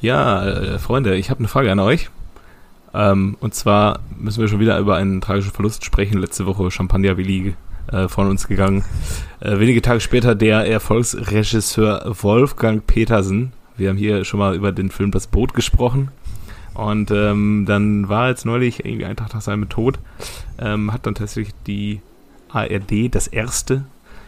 Ja, äh, Freunde, ich habe eine Frage an euch. Ähm, und zwar müssen wir schon wieder über einen tragischen Verlust sprechen. Letzte Woche Champagner Willi äh, von uns gegangen. Äh, wenige Tage später der Erfolgsregisseur Wolfgang Petersen. Wir haben hier schon mal über den Film Das Boot gesprochen. Und ähm, dann war jetzt neulich, irgendwie ein Tag nach seinem Tod, ähm, hat dann tatsächlich die ARD, das erste,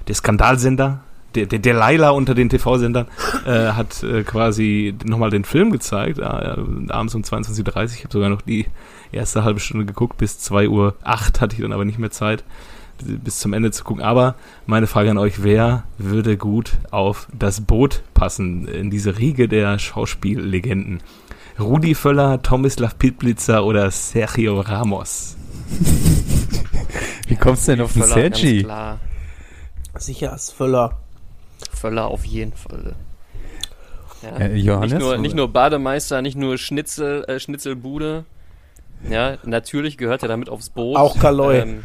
der Skandalsender, der, der, der Laila unter den TV-Sendern, äh, hat äh, quasi nochmal den Film gezeigt, äh, abends um 22.30 Uhr. Ich habe sogar noch die erste halbe Stunde geguckt, bis 2.08 Uhr hatte ich dann aber nicht mehr Zeit, bis zum Ende zu gucken. Aber meine Frage an euch, wer würde gut auf das Boot passen, in diese Riege der Schauspiellegenden? Rudi Völler, Tomislav Pitblitzer oder Sergio Ramos? Wie kommst du denn auf den Sergi? Sicher ist Völler. Völler auf jeden Fall. Ja. Äh, Johannes? Nicht nur, nicht nur Bademeister, nicht nur Schnitzel, äh, Schnitzelbude. Ja, natürlich gehört er damit aufs Boot. Auch Kaloi. Ähm,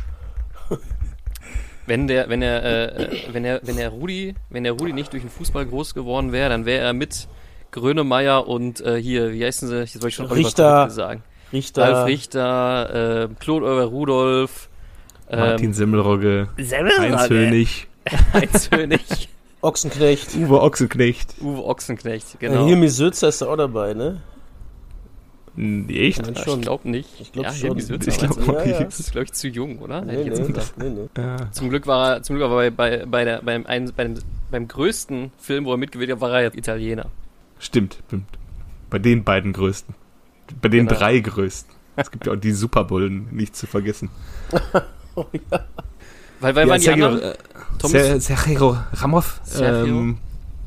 wenn der, wenn er, äh, äh, wenn er, wenn er Rudi, wenn der Rudi nicht durch den Fußball groß geworden wäre, dann wäre er mit Grönemeyer und äh, hier, wie heißen sie? Jetzt wollte ich schon Oliver Richter. Sagen. Richter. Ralf Richter, äh, Claude Euler Rudolf, Martin ähm, Semmelrogge, Semmelrogge. Heinz Hönig, Heinz Hönig, Ochsenknecht. Uwe Ochsenknecht. Uwe Ochsenknecht, Genau. genau. Hilmi Sözer ist da auch dabei, ne? Hm, Echt? Ja, ich glaube nicht. Ich glaub ja, schon. Ich meinst glaub du? auch Ja, ja. Das ist, glaube ich, zu jung, oder? Hätte Nee, ich jetzt nee, nee, nee. Zum Glück war er, zum Glück war er bei, bei, bei der, beim, ein, beim, beim größten Film, wo er mitgewählt hat, war er jetzt Italiener. Stimmt, stimmt. Bei den beiden größten. Bei den Genau. drei größten. Es gibt ja auch die Superbullen, nicht zu vergessen. Oh, ja. Weil, weil waren die Sergio, anderen? äh, Sergio Ramos. Sergio? Ähm,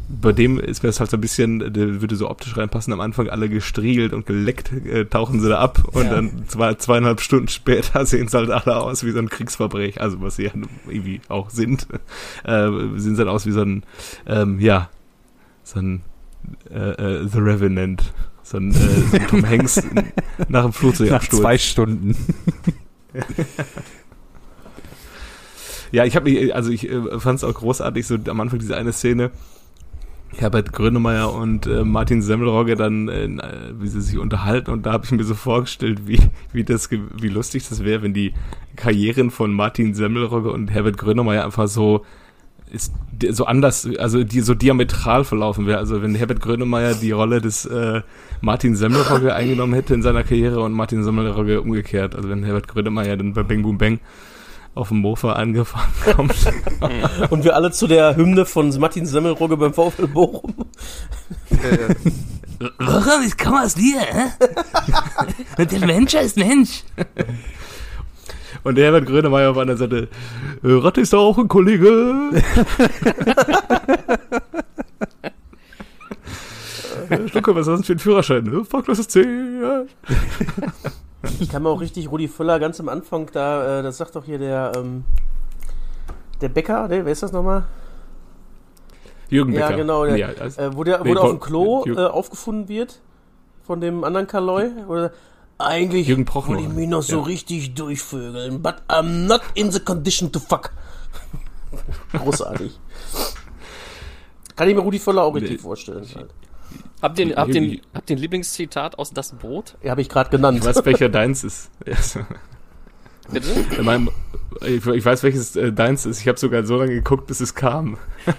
bei dem ist mir das halt so ein bisschen, der würde so optisch reinpassen, am Anfang alle gestriegelt und geleckt, äh, tauchen sie da ab und Ja. dann zwei, zweieinhalb Stunden später sehen sie halt alle aus wie so ein Kriegsverbrecher, also was sie ja irgendwie auch sind, äh, sehen sie dann aus wie so ein, ähm, ja, so ein äh, äh, The Revenant, so ein, äh, so ein Tom Hanks nach dem Nach Flugzeugabsturz. zwei Stunden. Ja, ich habe mich, also ich äh, fand es auch großartig, so am Anfang diese eine Szene, Herbert Grönemeyer und äh, Martin Semmelrogge dann, äh, wie sie sich unterhalten und da habe ich mir so vorgestellt, wie, wie das, wie lustig das wäre, wenn die Karrieren von Martin Semmelrogge und Herbert Grönemeyer einfach so ist so anders, also die so diametral verlaufen wäre. Also wenn Herbert Grönemeyer die Rolle des äh, Martin Semmelrogge eingenommen hätte in seiner Karriere und Martin Semmelrogge umgekehrt. Also wenn Herbert Grönemeyer dann bei Bang Boom Bang auf dem Mofa angefahren kommt. Und wir alle zu der Hymne von Martin Semmelrogge beim VfL Bochum. Warum? Ich komme aus dir, hä? Der Mensch ist Mensch. Und der Herbert Grönemeyer auf einer Seite, äh, Ratte ist doch auch ein Kollege. Äh, Schlucke, was hast du denn für einen Führerschein? Äh, Fahrklasse C. Ja. Ich kann mir auch richtig Rudi Völler ganz am Anfang da, äh, das sagt doch hier der, ähm, der Bäcker, ne? wer ist das nochmal? Jürgen Ja, Becker. genau, der- Ja, also, Äh, wo der, wo Nee, der auf dem Klo äh, aufgefunden wird von dem anderen Kaloi. Oder eigentlich Jürgen Prochnow. wollte ich mich noch so Ja. richtig durchvögeln, but I'm not in the condition to fuck. Großartig. Kann ich mir Rudi Völler auch richtig vorstellen. Halt. Habt ihr, habt ihr, Irgendwie- habt ihr ein Lieblingszitat aus Das Boot? Ja, habe ich gerade genannt. ich weiß, welcher deins ist. Bitte? In meinem, ich, ich weiß, welches äh, deins ist. Ich habe sogar so lange geguckt, bis es kam.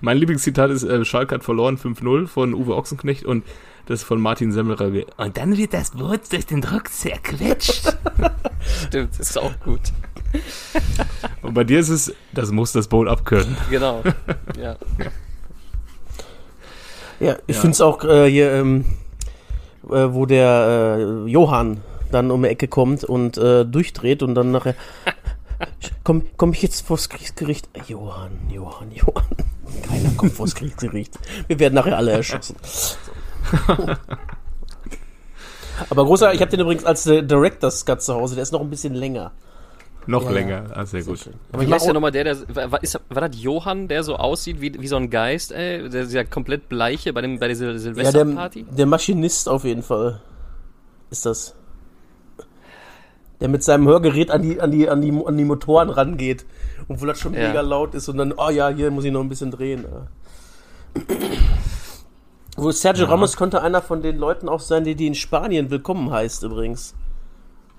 mein Lieblingszitat ist, äh, Schalke hat verloren 5-0 von Uwe Ochsenknecht und das von Martin Semmelrogge. Und dann wird das Boot durch den Druck zerquetscht. Stimmt, das ist auch gut. und bei dir ist es, das muss das Boot abkönnen. Genau. Ja. Ja, ich Ja. finde es auch äh, hier, ähm, äh, wo der äh, Johann dann um die Ecke kommt und äh, durchdreht und dann nachher. Komm, komm ich jetzt vors Kriegsgericht? Johann, Johann, Johann. Keiner kommt vors Kriegsgericht. Wir werden nachher alle erschossen. Aber großer, ich habe den übrigens als äh, Director's Cut zu Hause, der ist noch ein bisschen länger. Noch Ja, länger. Ah, sehr gut. schön. Aber wie heißt der nochmal der, der war, ist, war das Johann, der so aussieht wie, wie so ein Geist, ey? Der, dieser komplett bleiche bei, dem, bei dieser Ja, der, Silvesterparty? der Maschinist auf jeden Fall ist das. Der mit seinem Hörgerät an die, an die, an die, an die Motoren rangeht. Und wo das schon Ja. mega laut ist und dann, oh ja, hier muss ich noch ein bisschen drehen. Ja, Wo Sergio Ramos könnte einer von den Leuten auch sein, die, die in Spanien willkommen heißt übrigens.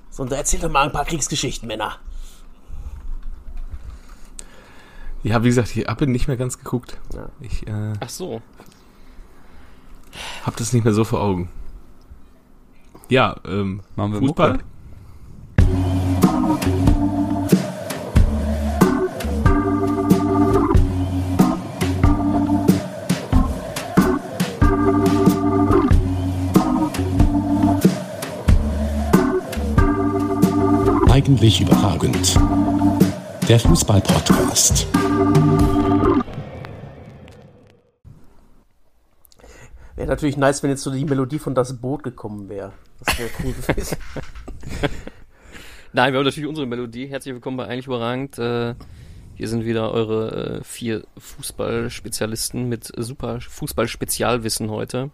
So, und erzähl doch mal ein paar Kriegsgeschichten, Männer. Ja, wie gesagt, ich habe nicht mehr ganz geguckt. Ja. Ich äh, Ach so. habe das nicht mehr so vor Augen. Ja, ähm, Machen wir Fußball. Mucke? Eigentlich überragend. Der Fußball-Podcast. Wäre natürlich nice, wenn jetzt so die Melodie von Das Boot gekommen wäre. Das wäre cool gewesen. Nein, wir haben natürlich unsere Melodie. Herzlich willkommen bei Eigentlich Überragend. Äh, hier sind wieder eure äh, vier Fußballspezialisten mit super Fußball-Spezialwissen heute.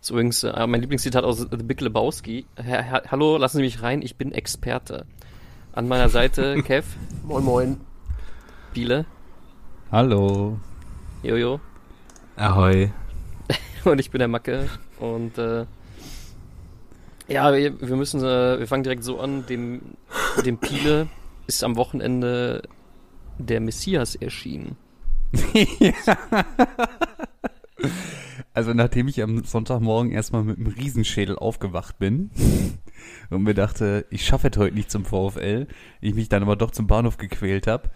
Das ist übrigens äh, mein Lieblingszitat aus The Big Lebowski. Herr, Herr, hallo, lassen Sie mich rein, ich bin Experte. An meiner Seite Kev, moin, moin. Biele, Hallo. Jojo Ahoi. und ich bin der Macke. Und äh, ja, wir, wir müssen, äh, wir fangen direkt so an. Dem, dem Piele ist am Wochenende der Messias erschienen. Also nachdem ich am Sonntagmorgen erstmal mit einem Riesenschädel aufgewacht bin und mir dachte, ich schaffe es heute nicht zum VfL, ich mich dann aber doch zum Bahnhof gequält habe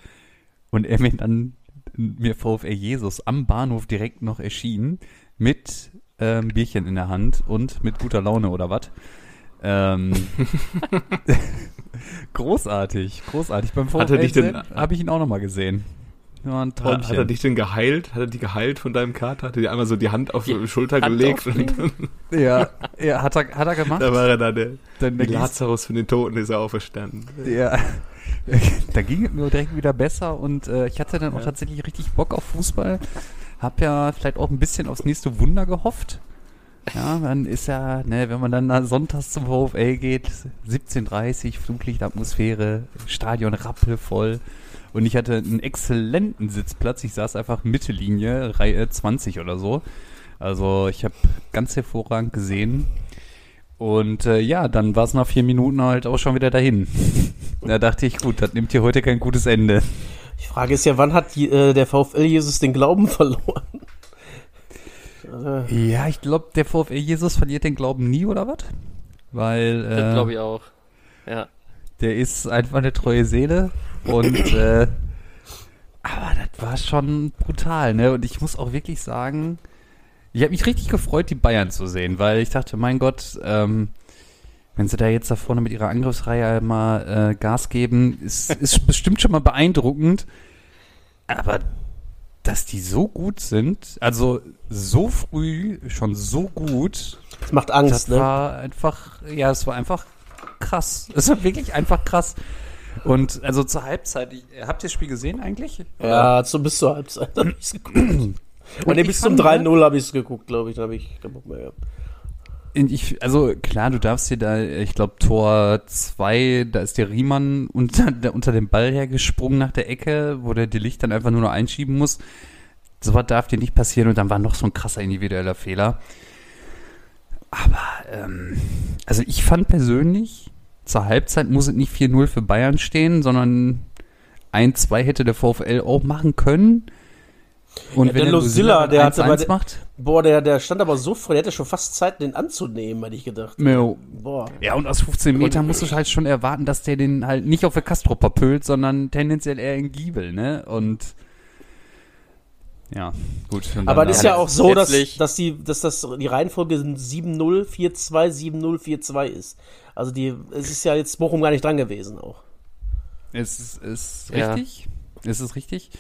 und er mir dann mir VfL Jesus am Bahnhof direkt noch erschien mit ähm, Bierchen in der Hand und mit guter Laune oder was. Ähm, großartig, großartig. Beim Hat er dich denn- habe ich ihn auch nochmal gesehen. Ja, ein Hat, Träumchen. hat er dich denn geheilt? Hat er die geheilt von deinem Kater? Hat er dir einmal so die Hand auf die Die Schulter Hand gelegt ja, ja, hat er, hat er gemacht. da war er da der, Dann der Lazarus von den Toten ist er auferstanden. Ja. da ging es mir direkt wieder besser und äh, ich hatte dann auch tatsächlich richtig Bock auf Fußball. Hab ja vielleicht auch ein bisschen aufs nächste Wunder gehofft. Ja, dann ist ja, ne, wenn man dann sonntags zum VfL geht, 17.30 Flutlichtatmosphäre, Stadion rappelvoll. Und ich hatte einen exzellenten Sitzplatz. Ich saß einfach Mittellinie, Reihe 20 oder so. Also ich habe ganz hervorragend gesehen. Und äh, ja, dann war es nach vier Minuten halt auch schon wieder dahin. Da dachte ich, gut, das nimmt hier heute kein gutes Ende. Die Frage ist ja, wann hat die, äh, der VfL Jesus den Glauben verloren? Äh, Ja, ich glaube, der VfL Jesus verliert den Glauben nie, oder was? Weil Das äh, glaube ich auch. Ja. der ist einfach eine treue Seele und äh, aber das war schon brutal, ne? Und ich muss auch wirklich sagen, ich habe mich richtig gefreut, die Bayern zu sehen, weil ich dachte, mein Gott, ähm, wenn sie da jetzt da vorne mit ihrer Angriffsreihe mal äh, Gas geben, ist, ist bestimmt schon mal beeindruckend. Aber dass die so gut sind, also so früh schon so gut, das macht das Angst, ne? war einfach, ja, es war einfach krass. Es war wirklich einfach krass. Und also zur Halbzeit, ich, habt ihr das Spiel gesehen eigentlich? Ja, so bis zur Halbzeit habe ich's geguckt. Und nee, ich bis zum fand, 3-0 habe ich es geguckt, glaube ich. Da habe ich keinen Bock mehr gehabt. Und Ich, also klar, du darfst dir da, ich glaube Tor 2, da ist der Riemann unter, der, unter dem Ball hergesprungen nach der Ecke, wo der die Licht dann einfach nur noch einschieben muss. So was darf dir nicht passieren und dann war noch so ein krasser individueller Fehler. Aber, ähm, also ich fand persönlich, zur Halbzeit muss es nicht 4-0 für Bayern stehen, sondern 1-2 hätte der VfL auch machen können. Und Ja, der Losilla, dann der hatte bei 1-1 der- macht, Boah, der, der stand aber so frei, der hätte schon fast Zeit, den anzunehmen, hätte ich gedacht. Jo. Boah. Ja, und aus 15 Metern musst du halt schon erwarten, dass der den halt nicht auf der Castro verpölt, sondern tendenziell eher in Giebel, ne? Und ja, gut. Und Aber das ist ja auch so, dass, dass, die, dass das die Reihenfolge 7-0, 4-2, 7-0, 4-2 ist. Also die, es ist ja jetzt Bochum gar nicht dran gewesen auch. Es ist, ist Ja. richtig. Es ist richtig.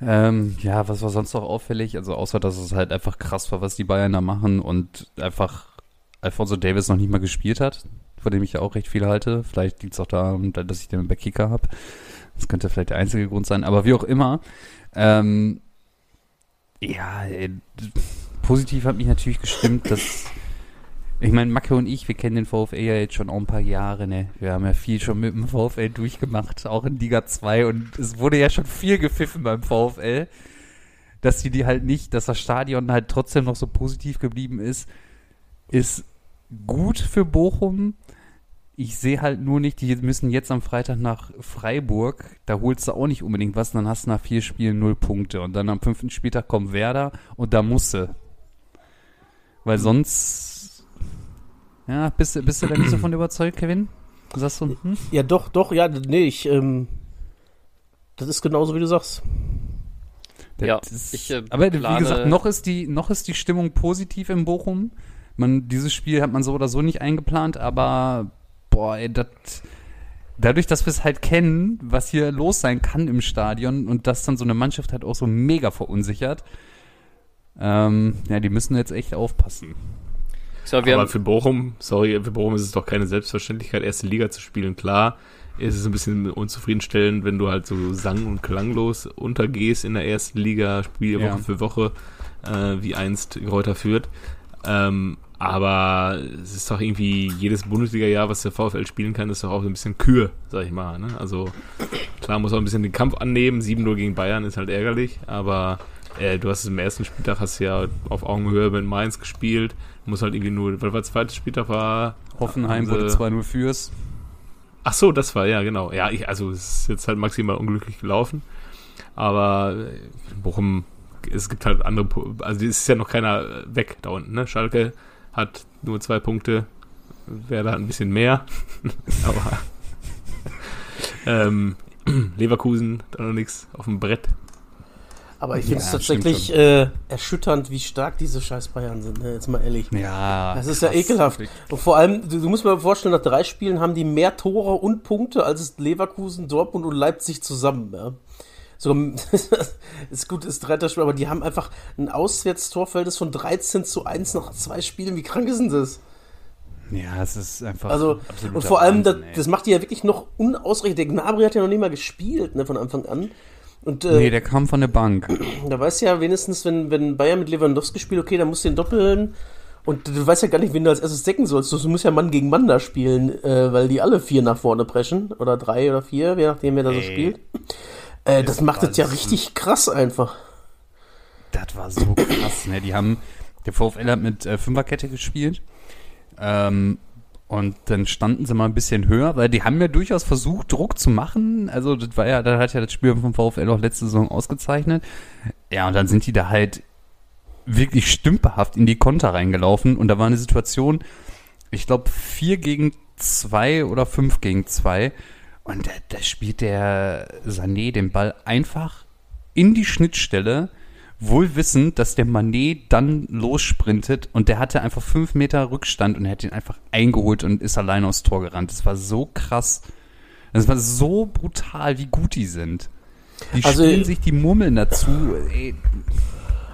Ähm, ja, was war sonst noch auffällig? Also außer, dass es halt einfach krass war, was die Bayern da machen und einfach Alfonso Davis noch nicht mal gespielt hat, vor dem ich ja auch recht viel halte. Vielleicht liegt es auch daran, dass ich den bei Kicker habe. Das könnte vielleicht der einzige Grund sein. Aber wie auch immer, ähm, ja, ey, positiv hat mich natürlich gestimmt, dass ich meine, Macke und ich, wir kennen den VfL ja jetzt schon auch ein paar Jahre, ne? Wir haben ja viel schon mit dem VfL durchgemacht, auch in Liga 2 und es wurde ja schon viel gepfiffen beim VfL. dass die die halt nicht, dass das Stadion halt trotzdem noch so positiv geblieben ist, ist gut für Bochum. Ich sehe halt nur nicht, die müssen jetzt am Freitag nach Freiburg. Da holst du auch nicht unbedingt was. Dann hast du nach vier Spielen null Punkte. Und dann am fünften Spieltag kommt Werder und da musst du. Weil sonst. Ja, bist, du- bist du da nicht so von überzeugt, Kevin? Sagst du, hm? Ja, doch, doch, ja, nee, ich, ähm, das ist genauso, wie du sagst. Ja, Das ist- ich, äh, aber wie gesagt, noch ist die, noch ist die Stimmung positiv in Bochum. Man, dieses Spiel hat man so oder so nicht eingeplant, aber boah, ey, das, dadurch, dass wir es halt kennen, was hier los sein kann im Stadion und dass dann so eine Mannschaft halt auch so mega verunsichert, ähm, ja, die müssen jetzt echt aufpassen. So, wir Aber haben, für Bochum, sorry, für Bochum ist es doch keine Selbstverständlichkeit, erste Liga zu spielen. Klar, ist es ein bisschen unzufriedenstellend, wenn du halt so sang- und klanglos untergehst in der ersten Liga, Spiel Ja. Woche für Woche, äh, wie einst Kräuter führt. Ähm, aber es ist doch irgendwie jedes Bundesliga-Jahr, was der VfL spielen kann, ist doch auch so ein bisschen Kür, sag ich mal. Ne? Also klar muss auch ein bisschen den Kampf annehmen. 7-0 gegen Bayern ist halt ärgerlich, aber äh, du hast es im ersten Spieltag hast du ja auf Augenhöhe mit Mainz gespielt. Muss halt irgendwie nur, weil der zweite Spieltag war. Hoffenheim wurde sie- 2-0 fürs. Ach so, das war, ja, genau. Ja, ich, also es ist jetzt halt maximal unglücklich gelaufen. Aber äh, Bochum, es gibt halt andere, also es ist ja noch keiner weg da unten, ne? Schalke hat nur zwei Punkte, Werder hat ein bisschen mehr. Aber ähm, Leverkusen, da noch nichts auf dem Brett. Aber ich finde es Ja, tatsächlich äh, erschütternd, wie stark diese scheiß Bayern sind, ne? jetzt mal ehrlich. Ja. Das ist ja krass. ekelhaft. Und vor allem, du, du musst mir vorstellen, nach drei Spielen haben die mehr Tore und Punkte als Leverkusen, Dortmund und Leipzig zusammen. Ja. So, ist gut, ist dritter Spiel, aber die haben einfach ein Auswärtstorverhältnis von 13 zu 1 nach zwei Spielen. Wie krank ist denn das? Ja, es ist einfach. Also, und vor allem, das, Wahnsinn, ey. das macht die ja wirklich noch unausreichend. Der Gnabry hat ja noch nicht mal gespielt, ne, von Anfang an. Und äh, Nee, der kam von der Bank. da weißt du ja wenigstens, wenn, wenn Bayern mit Lewandowski spielt, okay, dann musst du den doppeln. Und du weißt ja gar nicht, wen du als erstes decken sollst. Du musst ja Mann gegen Mann da spielen, äh, weil die alle vier nach vorne preschen. Oder drei oder vier, je nachdem, wer da so Ey. spielt. Äh, das Das macht es ja richtig krass einfach. Das war so krass, ne? Die haben, der VfL hat mit äh, Fünferkette gespielt. Ähm, und dann standen sie mal ein bisschen höher, weil die haben ja durchaus versucht, Druck zu machen. Also, das war ja, da hat ja das Spiel vom VfL auch letzte Saison ausgezeichnet. Ja, und dann sind die da halt wirklich stümperhaft in die Konter reingelaufen. Und da war eine Situation, ich glaube, vier gegen zwei oder fünf gegen zwei. Und da, da spielt der Sané den Ball einfach in die Schnittstelle, wohl wissend, dass der Manet dann lossprintet und der hatte einfach fünf Meter Rückstand und er hat ihn einfach eingeholt und ist allein aufs Tor gerannt. Das war so krass. Das war so brutal, wie gut die sind. Die Also, spielen sich die Murmeln dazu. Ey,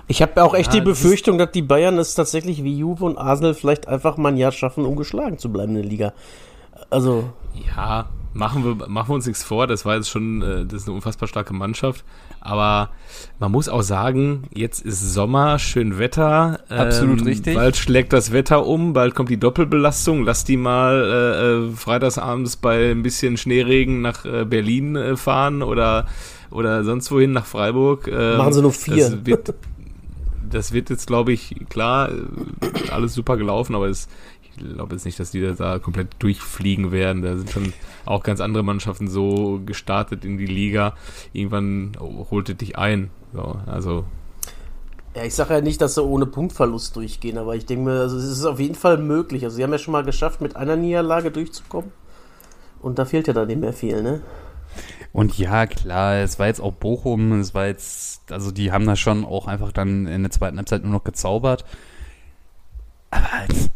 Ich habe auch echt Ja, die Befürchtung, dass die Bayern es tatsächlich wie Juve und Arsenal vielleicht einfach mal ein Jahr schaffen, um geschlagen zu bleiben in der Liga. Also, Ja, machen wir, machen wir uns nichts vor. Das war jetzt schon, äh, das ist eine unfassbar starke Mannschaft. Aber man muss auch sagen, jetzt ist Sommer, schön Wetter. ähm, Absolut richtig. Bald schlägt das Wetter um, bald kommt die Doppelbelastung. Lass die mal äh, äh, freitagsabends bei ein bisschen Schneeregen nach äh, Berlin äh, fahren oder, oder sonst wohin nach Freiburg. Ähm, Machen sie nur vier. Das wird, das wird jetzt, glaube ich, klar, äh, alles super gelaufen, aber es, glaube jetzt nicht, dass die da- da komplett durchfliegen werden. Da sind schon auch ganz andere Mannschaften so gestartet in die Liga. Irgendwann holt es dich ein. So, also, ja, ich sage ja nicht, dass sie ohne Punktverlust durchgehen, aber ich denke mir, also es ist auf jeden Fall möglich. Also, sie haben ja schon mal geschafft, mit einer Niederlage durchzukommen. Und da fehlt ja dann nicht mehr viel, ne? Und ja, klar, es war jetzt auch Bochum, es war jetzt, also die haben da schon auch einfach dann in der zweiten Halbzeit nur noch gezaubert. Aber halt,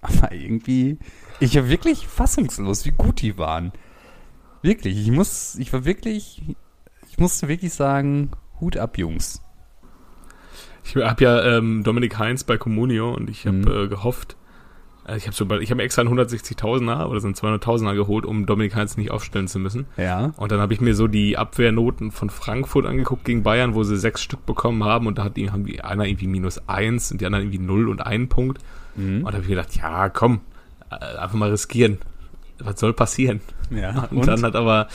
aber irgendwie, ich war wirklich fassungslos, wie gut die waren. Wirklich, ich muss, ich war wirklich, ich musste wirklich sagen, Hut ab, Jungs. ich habe ja ähm, Dominik Heinz bei Comunio und ich habe Mhm. äh, gehofft, äh, ich habe so, ich habe extra einen 160.000er oder so einen 200.000er geholt, um Dominik Heinz nicht aufstellen zu müssen. Ja. Und dann habe ich mir so die Abwehrnoten von Frankfurt angeguckt gegen Bayern, wo sie sechs Stück bekommen haben und da hat die, haben die einer irgendwie minus eins und die anderen irgendwie null und einen Punkt. Mhm. Und da habe ich gedacht, ja, komm, äh, einfach mal riskieren. Was soll passieren? Ja, Und, dann hat aber,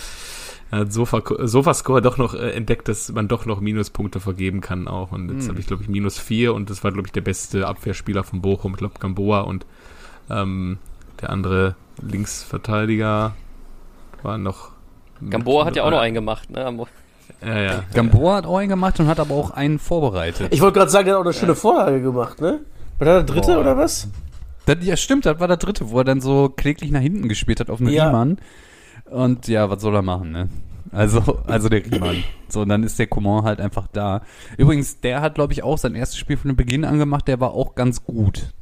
Er hat Sofa, Sofascore doch noch äh, entdeckt, dass man doch noch Minuspunkte vergeben kann auch. Und jetzt Hm. habe ich, glaube ich, minus vier und das war, glaube ich, der beste Abwehrspieler von Bochum. Ich glaube, Gamboa und ähm, der andere Linksverteidiger war noch. Gamboa hat ja auch noch einen gemacht, ne? Ja, ja. Gamboa hat auch einen gemacht und hat aber auch einen vorbereitet. Ich wollte gerade sagen, der hat auch eine schöne Vorlage gemacht, ne? War der der dritte Boah. oder was? Das, ja, stimmt, das war der dritte, wo er dann so kläglich nach hinten gespielt hat auf einen Ja. Riemann. Und ja, was soll er machen, ne? Also, also der Riemann. So, und dann ist der Coman halt einfach da. Übrigens, der hat, glaube ich, auch sein erstes Spiel von Beginn an gemacht, der war auch ganz gut.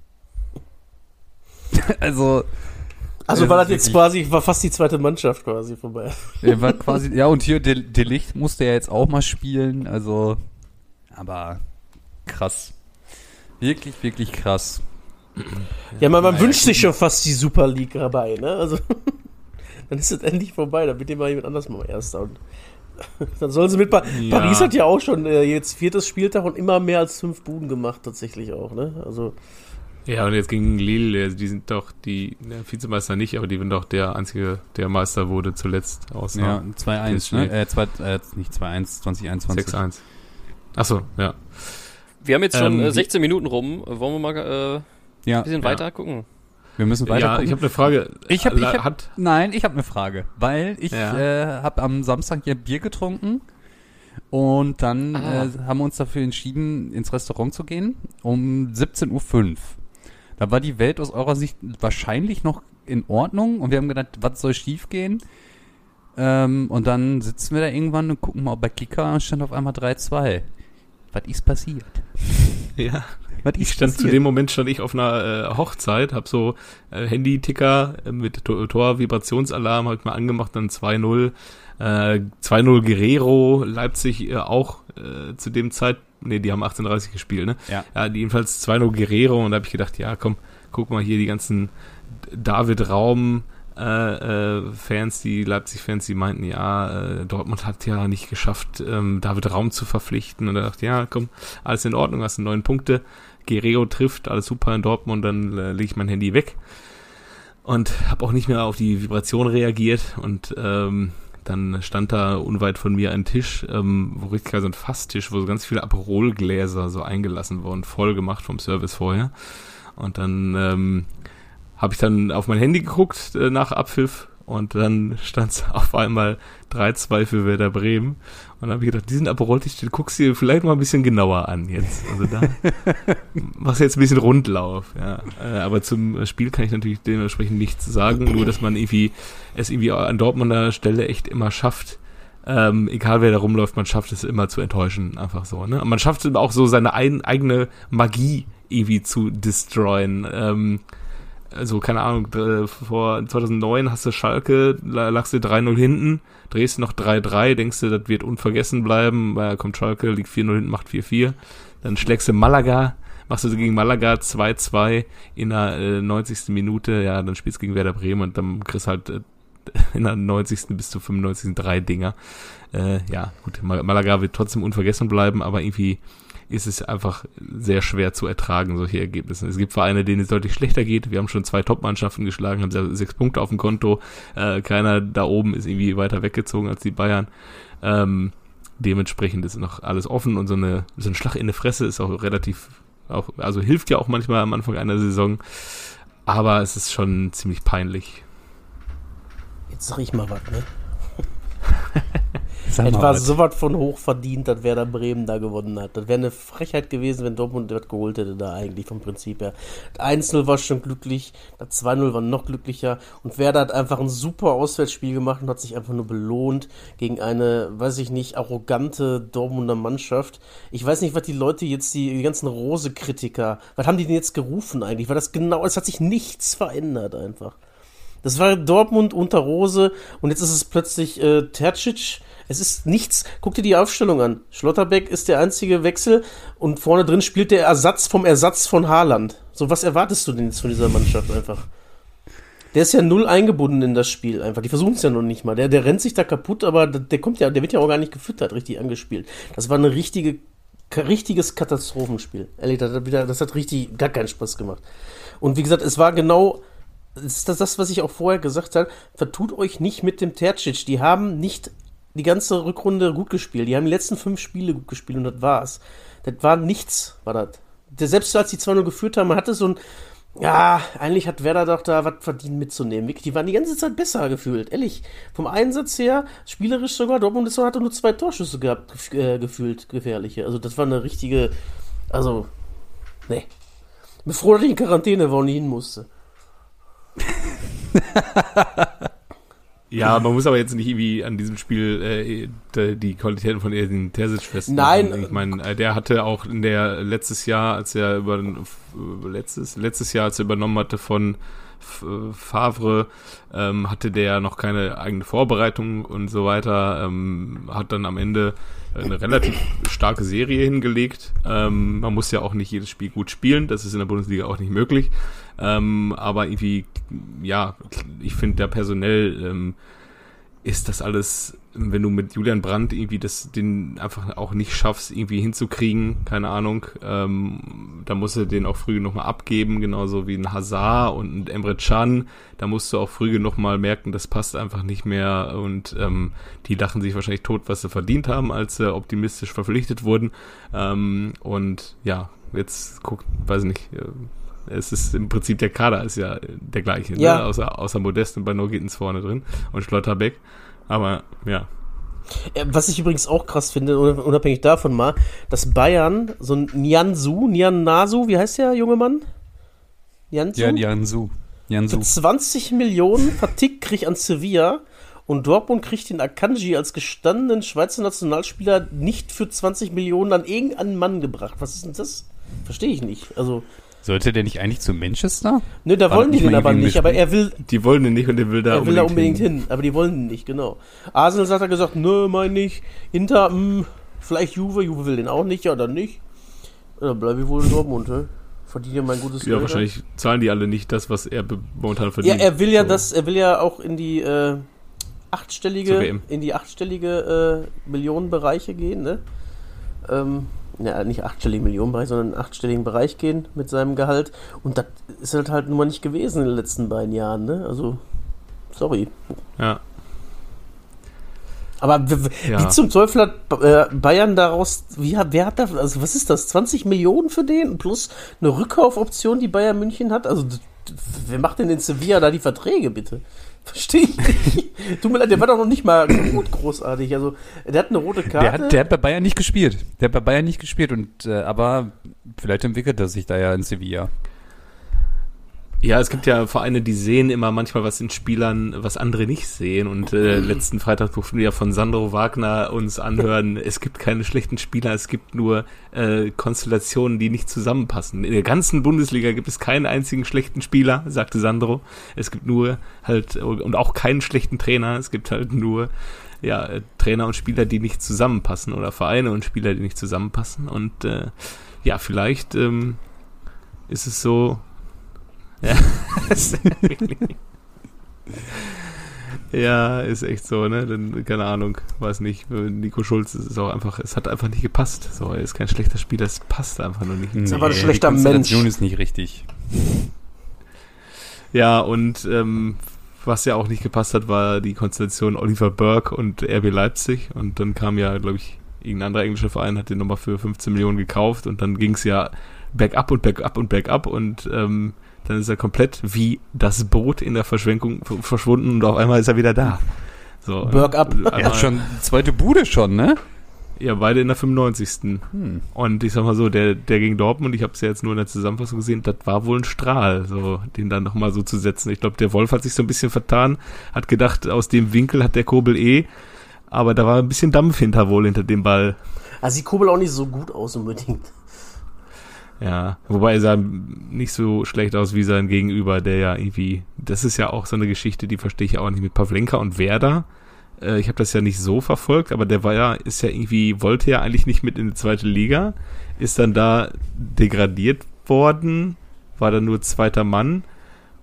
also, Also Das war das jetzt quasi, war fast die zweite Mannschaft quasi vorbei. er war quasi, ja, und hier, De, De Licht musste ja jetzt auch mal spielen, also, aber krass. Wirklich, wirklich krass. Ja, man, man Naja, wünscht sich schon fast die Super League dabei, ne? Also, dann ist es endlich vorbei, dann wird immer jemand anders mal Erster. Und dann sollen sie mit pa Ja. Paris hat ja auch schon äh, jetzt viertes Spieltag und immer mehr als fünf Buden gemacht, tatsächlich auch, ne? Also, Ja, und jetzt gegen Lille, also die sind doch die ja, Vizemeister nicht, aber die sind doch der einzige, der Meister wurde zuletzt außer Ja, 2-1, PSG. ne? Äh, zwei, äh, nicht 2-1, 2021. 6-1. Achso, ja. Wir haben jetzt schon Ähm, äh, 16 Minuten rum. Wollen wir mal äh, Ja, ein bisschen Ja. weiter gucken? wir müssen weiter Ja, gucken. ich habe eine Frage. Ich hab- ich La- hab- hat, Nein, ich habe eine Frage, weil ich Ja. äh, habe am Samstag hier Bier getrunken und dann Ah. äh, haben wir uns dafür entschieden, ins Restaurant zu gehen um 17.05 Uhr. Da war die Welt aus eurer Sicht wahrscheinlich noch in Ordnung und wir haben gedacht, was soll schief gehen? Ähm, und dann sitzen wir da irgendwann und gucken mal, bei Kicker stand auf einmal 3-2. Was ist passiert? ja. Was Ich stand zu dem Moment stand ich auf einer äh, Hochzeit, habe so äh, Handy-Ticker äh, mit Tor- Tor-Vibrationsalarm hab ich mal angemacht, dann 2-0, äh, 2-0 Guerrero, Leipzig äh, auch äh, zu dem Zeit, nee, die haben 18:30 gespielt, ne? Ja. Ja, jedenfalls 2-0 Guerrero und da habe ich gedacht, ja, komm, guck mal hier die ganzen David Raum äh, äh, Fans, die Leipzig-Fans, die meinten, ja, äh, Dortmund hat ja nicht geschafft, ähm, David Raum zu verpflichten. Und da dachte ja, komm, alles in Ordnung, hast du neun Punkte. Guerrero trifft, alles super in Dortmund, dann äh, lege ich mein Handy weg. Und habe auch nicht mehr auf die Vibration reagiert. Und ähm, dann stand da unweit von mir ein Tisch, ähm, wo richtig so ein Fasstisch, wo so ganz viele Aperolgläser so eingelassen wurden, voll gemacht vom Service vorher. Und dann ähm, habe ich dann auf mein Handy geguckt äh, nach Abpfiff und dann stand es auf einmal 3-2 für Werder Bremen. Und dann habe ich gedacht, diesen Aperol-Tisch, den guckst du dir vielleicht mal ein bisschen genauer an jetzt. Also da machst du jetzt ein bisschen Rundlauf. Ja. Äh, aber zum Spiel kann ich natürlich dementsprechend nichts sagen, nur dass man irgendwie es irgendwie an Dortmunder Stelle echt immer schafft, ähm, egal wer da rumläuft, man schafft es immer zu enttäuschen, einfach so. Ne? Und man schafft es auch so seine ein, eigene Magie irgendwie zu destroyen. Ähm, also keine Ahnung, äh, vor 2009 hast du Schalke, la- lagst du 3-0 hinten, drehst noch 3-3, denkst du, das wird unvergessen bleiben, weil kommt Schalke, liegt 4-0 hinten, macht 4-4, dann schlägst du Malaga, machst du gegen Malaga 2-2 in der äh, 90. Minute, ja, dann spielst du gegen Werder Bremen und dann kriegst halt äh, in der 90. bis zur 95. drei Dinger. Äh, ja, gut, Mal- Malaga wird trotzdem unvergessen bleiben, aber irgendwie ist es einfach sehr schwer zu ertragen, solche Ergebnisse. Es gibt Vereine, denen es deutlich schlechter geht. Wir haben schon zwei Top-Mannschaften geschlagen, haben se- sechs Punkte auf dem Konto. Äh, keiner da oben ist irgendwie weiter weggezogen als die Bayern. Ähm, dementsprechend ist noch alles offen und so, eine, so ein Schlag in die Fresse ist auch relativ, auch, also hilft ja auch manchmal am Anfang einer Saison. Aber es ist schon ziemlich peinlich. jetzt sag ich mal was, ne? Sag Es mal war was. so was von hoch verdient, dass Werder Bremen da gewonnen hat. Das wäre eine Frechheit gewesen, wenn Dortmund das geholt hätte, da eigentlich vom Prinzip her. Das 1-0 war schon glücklich, das 2-0 war noch glücklicher und Werder hat einfach ein super Auswärtsspiel gemacht und hat sich einfach nur belohnt gegen eine, weiß ich nicht, arrogante Dortmunder Mannschaft. Ich weiß nicht, was die Leute jetzt, die, die ganzen Rose-Kritiker, was haben die denn jetzt gerufen eigentlich? Weil das genau, es hat sich nichts verändert einfach. Das war Dortmund unter Rose und jetzt ist es plötzlich äh, Tercic. Es ist nichts. Guck dir die Aufstellung an. Schlotterbeck ist der einzige Wechsel und vorne drin spielt der Ersatz vom Ersatz von Haaland. So, was erwartest du denn jetzt von dieser Mannschaft einfach? Der ist ja null eingebunden in das Spiel einfach. Die versuchen es ja noch nicht mal. Der, der rennt sich da kaputt, aber der kommt ja, der wird ja auch gar nicht gefüttert, richtig angespielt. Das war eine richtige, richtiges Katastrophenspiel. Ehrlich, das hat, wieder, das hat richtig gar keinen Spaß gemacht. Und wie gesagt, es war genau das ist das, das, was ich auch vorher gesagt habe. Vertut euch nicht mit dem Tercic. Die haben nicht die ganze Rückrunde gut gespielt. Die haben die letzten fünf Spiele gut gespielt und das war's. Das war nichts, war das. Selbst als die 2-0 geführt haben, man hatte so ein, ja, eigentlich hat Werder doch da was verdient mitzunehmen. Wirklich, die waren die ganze Zeit besser gefühlt, ehrlich. Vom Einsatz her, spielerisch sogar, Dortmund ist- hatte nur zwei Torschüsse gehabt, äh, gefühlt, gefährliche. Also das war eine richtige, also, nee. Dass ich in Quarantäne war und nie hin musste. Ja, man muss aber jetzt nicht irgendwie an diesem Spiel äh, die Qualitäten von Edin Terzic festmachen. Nein. Ich meine, äh, der hatte auch in der letztes Jahr, als er über äh, letztes letztes Jahr, als er übernommen hatte von äh, Favre, ähm, hatte der noch keine eigene Vorbereitung und so weiter, ähm, hat dann am Ende eine relativ starke Serie hingelegt. Ähm, man muss ja auch nicht jedes Spiel gut spielen, das ist in der Bundesliga auch nicht möglich. Ähm, aber irgendwie, ja, ich finde der personell ähm, ist das alles, wenn du mit Julian Brandt irgendwie das, den einfach auch nicht schaffst, irgendwie hinzukriegen, keine Ahnung, ähm, da musst du den auch früh genug mal abgeben, genauso wie ein Hazard und ein Emre Can, da musst du auch früh genug mal merken, das passt einfach nicht mehr und ähm, die lachen sich wahrscheinlich tot, was sie verdient haben, als sie optimistisch verpflichtet wurden. Ähm, und ja, jetzt guckt, weiß nicht, äh, es ist im Prinzip der Kader ist ja der gleiche, Ja. ne? außer, außer Modest und bei No Gittens vorne drin und Schlotterbeck. Aber ja, Äh, Was ich übrigens auch krass finde, unab- unabhängig davon mal, dass Bayern so ein Nianzu, Nianasu, wie heißt der junge Mann? Nianzu? Ja, Jansu. Jansu. Für 20 Millionen vertickt kriegt an Sevilla und Dortmund kriegt den Akanji als gestandenen Schweizer Nationalspieler nicht für 20 Millionen an irgendeinen Mann gebracht. Was ist denn das? Verstehe ich nicht. Also, Sollte der nicht eigentlich zu Manchester? ne, da War wollen die den aber nicht, aber er will, die wollen den nicht und der will da er will da unbedingt hin. aber die wollen ihn nicht, genau. Arsenal sagt er gesagt, nö, mein nicht. Inter, mh, vielleicht Juve, Juve will den auch nicht, ja, dann nicht. Ja, dann bleibe ich wohl in Dortmund, ne? Verdiene ja mein gutes Ja, Geld. wahrscheinlich zahlen die alle nicht das, was er momentan Ja, verdient. er will ja So. das, er will ja auch in die äh, achtstellige, in die achtstellige äh, Millionenbereiche gehen, ne? Ähm, ja, nicht achtstellige Millionenbereich, sondern einen achtstelligen Bereich gehen mit seinem Gehalt. Und das ist halt halt nun mal nicht gewesen in den letzten beiden Jahren, ne? Also, sorry. Ja, Aber Ja. wie zum Teufel hat äh, Bayern daraus, wie hat, wer hat da, also was ist das, 20 Millionen für den plus eine Rückkaufoption, die Bayern München hat? Also, wer macht denn in Sevilla da die Verträge, bitte? Verstehe ich nicht. Tut mir leid, der war doch noch nicht mal gut großartig. Also, der hat eine rote Karte. Der hat, der hat bei Bayern nicht gespielt. Der hat bei Bayern nicht gespielt und äh, aber vielleicht entwickelt er sich da ja in Sevilla. Ja, es gibt ja Vereine, die sehen immer manchmal was in Spielern, was andere nicht sehen. Und äh, letzten Freitag durften wir ja von Sandro Wagner uns anhören, es gibt keine schlechten Spieler, es gibt nur äh, Konstellationen, die nicht zusammenpassen. In der ganzen Bundesliga gibt es keinen einzigen schlechten Spieler, sagte Sandro. Es gibt nur halt, und auch keinen schlechten Trainer, es gibt halt nur ja, Trainer und Spieler, die nicht zusammenpassen oder Vereine und Spieler, die nicht zusammenpassen. Und äh, ja, vielleicht ähm, ist es so, ja. ja, ist echt so, ne? Dann, keine Ahnung, weiß nicht. Nico Schulz ist auch einfach, es hat einfach nicht gepasst. So, er ist kein schlechter Spieler, es passt einfach nur nicht. Ist aber ein schlechter die Konstellation Mensch. ist nicht richtig. Ja, und ähm, was ja auch nicht gepasst hat, war die Konstellation Oliver Burke und RB Leipzig. Und dann kam ja, glaube ich, irgendein anderer englischer Verein, hat den nochmal für 15 Millionen gekauft und dann ging es ja bergab und bergab und bergab und ähm, dann ist er komplett wie das Boot in der Verschwenkung verschwunden und auf einmal ist er wieder da. So, Berg up. äh, Er hat schon zweite Bude schon, ne? Ja, beide in der 95. Hm. Und ich sag mal so, der, der gegen Dortmund, ich habe es ja jetzt nur in der Zusammenfassung gesehen, das war wohl ein Strahl, so den dann nochmal so zu setzen. Ich glaube, der Wolf hat sich so ein bisschen vertan, hat gedacht, aus dem Winkel hat der Kobel eh, aber da war ein bisschen Dampf hinter wohl hinter dem Ball. Also sieht Kobel auch nicht so gut aus unbedingt. Ja, wobei er sah nicht so schlecht aus wie sein Gegenüber, der ja irgendwie, das ist ja auch so eine Geschichte, die verstehe ich auch nicht mit Pavlenka und Werder. Äh, ich habe das ja nicht so verfolgt, aber der war ja, ist ja irgendwie, wollte ja eigentlich nicht mit in die zweite Liga, ist dann da degradiert worden, war dann nur zweiter Mann